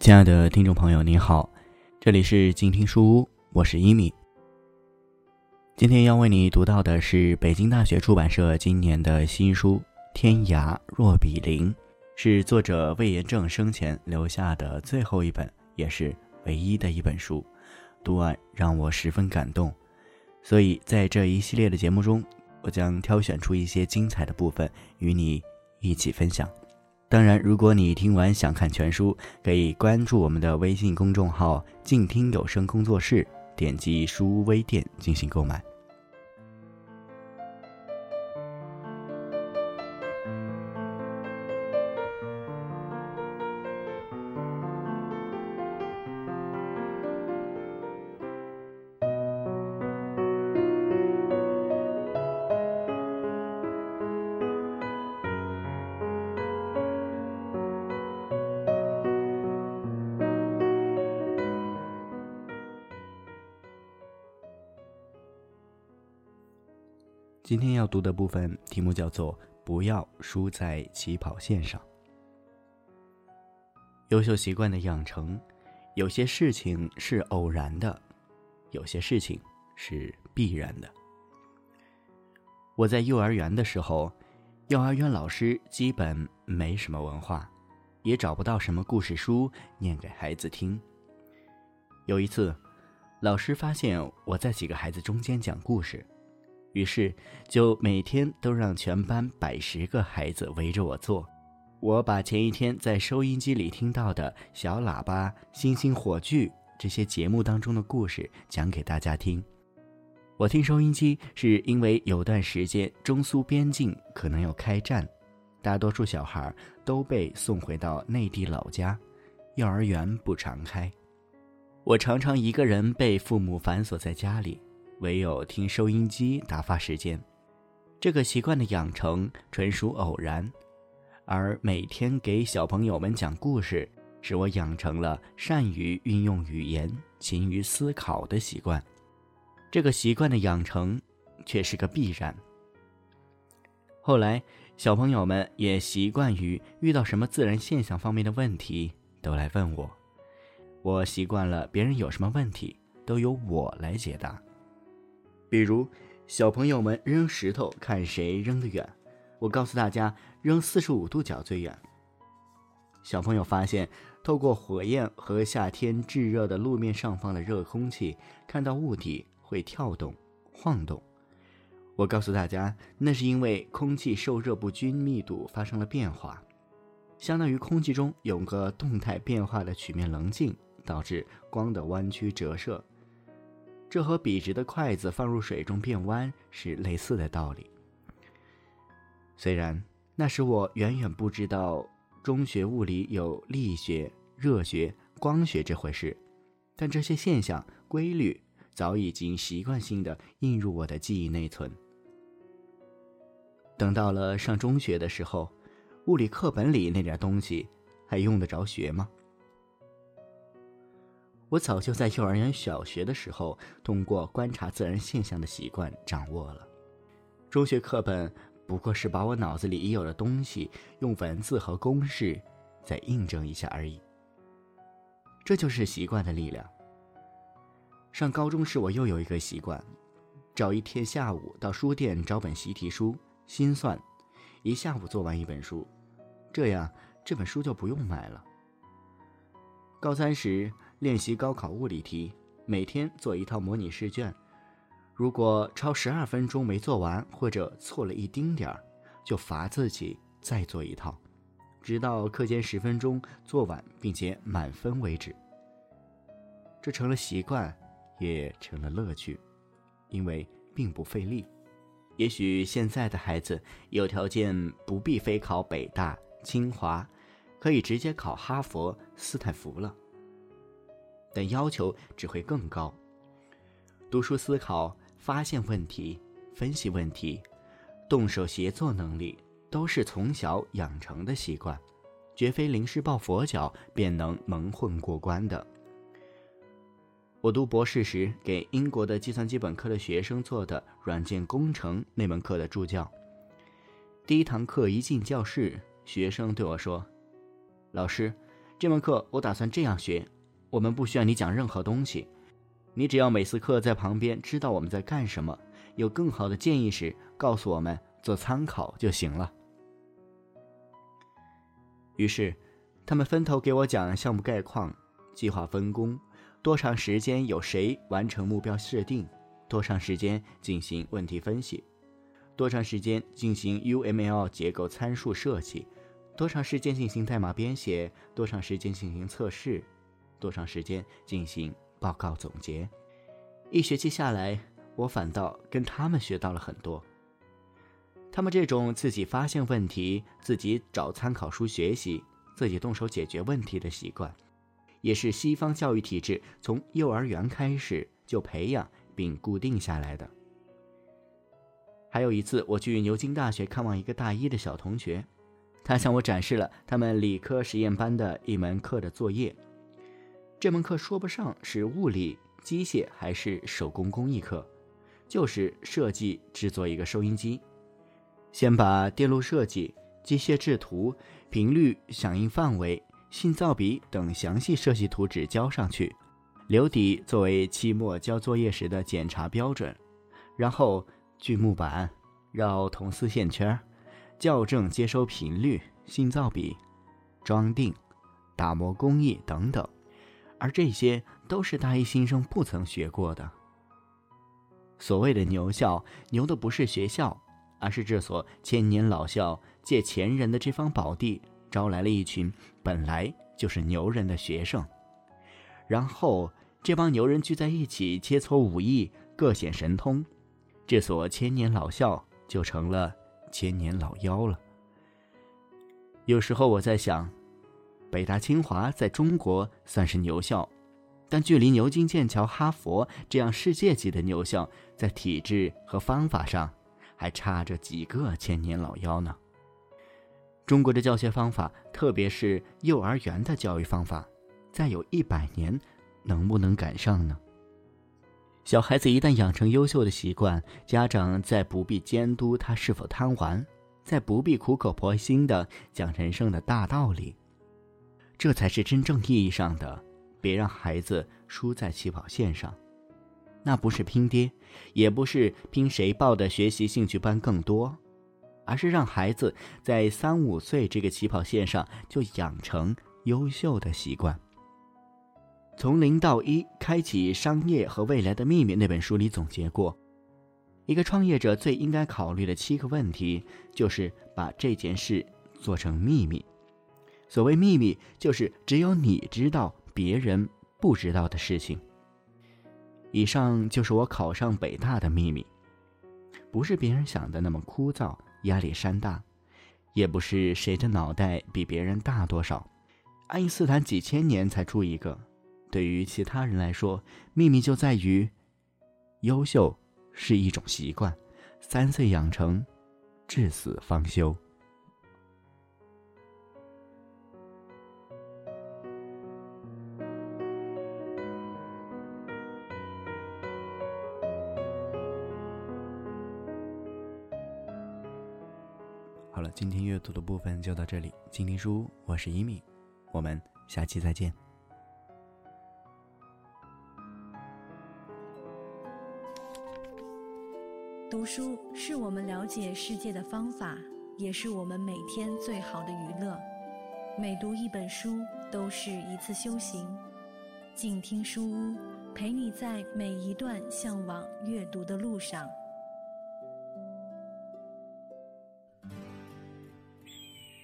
亲爱的听众朋友，您好，这里是静听书屋，我是一米。今天要为你读到的是北京大学出版社今年的新书《天涯若比邻》，是作者魏延正生前留下的最后一本，也是唯一的一本书。读完让我十分感动，所以在这一系列的节目中，我将挑选出一些精彩的部分与你一起分享。当然，如果你听完想看全书，可以关注我们的微信公众号“静听有声工作室”，点击书微店进行购买。今天要读的部分题目叫做“不要输在起跑线上”。优秀习惯的养成，有些事情是偶然的，有些事情是必然的。我在幼儿园的时候，幼儿园老师基本没什么文化，也找不到什么故事书念给孩子听。有一次，老师发现我在几个孩子中间讲故事。于是，就每天都让全班百十个孩子围着我坐，我把前一天在收音机里听到的小喇叭、星星火炬这些节目当中的故事讲给大家听。我听收音机是因为有段时间中苏边境可能要开战，大多数小孩都被送回到内地老家，幼儿园不常开，我常常一个人被父母反锁在家里。唯有听收音机打发时间，这个习惯的养成纯属偶然，而每天给小朋友们讲故事，使我养成了善于运用语言、勤于思考的习惯。这个习惯的养成却是个必然。后来，小朋友们也习惯于遇到什么自然现象方面的问题都来问我，我习惯了别人有什么问题都由我来解答。比如，小朋友们扔石头，看谁扔得远。我告诉大家，扔四十五度角最远。小朋友发现，透过火焰和夏天炙热的路面上方的热空气，看到物体会跳动、晃动。我告诉大家，那是因为空气受热不均，密度发生了变化，相当于空气中有个动态变化的曲面棱镜，导致光的弯曲折射。这和笔直的筷子放入水中变弯是类似的道理。虽然那时我远远不知道中学物理有力学、热学、光学这回事，但这些现象规律早已经习惯性的印入我的记忆内存。等到了上中学的时候，物理课本里那点东西还用得着学吗？我早就在幼儿园、小学的时候，通过观察自然现象的习惯掌握了。中学课本不过是把我脑子里已有的东西用文字和公式再印证一下而已。这就是习惯的力量。上高中时，我又有一个习惯，找一天下午到书店找本习题书，心算，一下午做完一本书，这样这本书就不用买了。高三时。练习高考物理题，每天做一套模拟试卷。如果超十二分钟没做完，或者错了一丁点儿，就罚自己再做一套，直到课间十分钟做完并且满分为止。这成了习惯，也成了乐趣，因为并不费力。也许现在的孩子有条件不必非考北大、清华，可以直接考哈佛、斯坦福了。但要求只会更高。读书思考、发现问题、分析问题、动手协作能力，都是从小养成的习惯，绝非临时抱佛脚便能蒙混过关的。我读博士时，给英国的计算机本科的学生做的软件工程那门课的助教。第一堂课一进教室，学生对我说：“老师。”这门课我打算这样学：我们不需要你讲任何东西，你只要每次课在旁边知道我们在干什么，有更好的建议时告诉我们做参考就行了。于是，他们分头给我讲项目概况、计划分工、多长时间有谁完成目标设定、多长时间进行问题分析、多长时间进行 UML 结构参数设计。多长时间进行代码编写？多长时间进行测试？多长时间进行报告总结？一学期下来，我反倒跟他们学到了很多。他们这种自己发现问题、自己找参考书学习、自己动手解决问题的习惯，也是西方教育体制从幼儿园开始就培养并固定下来的。还有一次，我去牛津大学看望一个大一的小同学。他向我展示了他们理科实验班的一门课的作业。这门课说不上是物理、机械还是手工工艺课，就是设计制作一个收音机。先把电路设计、机械制图、频率、响应范围、信噪比等详细设计图纸交上去，留底作为期末交作业时的检查标准。然后锯木板，绕铜丝线圈。校正接收频率、信噪比、装订、打磨工艺等等，而这些都是大一新生不曾学过的。所谓的牛校，牛的不是学校，而是这所千年老校借前人的这方宝地，招来了一群本来就是牛人的学生。然后这帮牛人聚在一起切磋武艺，各显神通，这所千年老校就成了。千年老妖了。有时候我在想，北大清华在中国算是牛校，但距离牛津、剑桥、哈佛这样世界级的牛校，在体制和方法上，还差着几个千年老妖呢。中国的教学方法，特别是幼儿园的教育方法，再有一百年，能不能赶上呢？小孩子一旦养成优秀的习惯，家长再不必监督他是否贪玩，再不必苦口婆心的讲人生的大道理，这才是真正意义上的别让孩子输在起跑线上。那不是拼爹，也不是拼谁报的学习兴趣班更多，而是让孩子在三五岁这个起跑线上就养成优秀的习惯。从零到一，开启商业和未来的秘密。那本书里总结过，一个创业者最应该考虑的七个问题，就是把这件事做成秘密。所谓秘密，就是只有你知道，别人不知道的事情。以上就是我考上北大的秘密，不是别人想的那么枯燥、压力山大，也不是谁的脑袋比别人大多少。爱因斯坦几千年才出一个。对于其他人来说，秘密就在于，优秀是一种习惯，三岁养成，至死方休。好了，今天阅读的部分就到这里。静听书，我是一米，我们下期再见。读书是我们了解世界的方法，也是我们每天最好的娱乐。每读一本书，都是一次修行。静听书屋，陪你在每一段向往阅读的路上。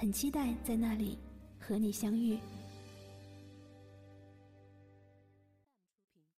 很期待在那里和你相遇。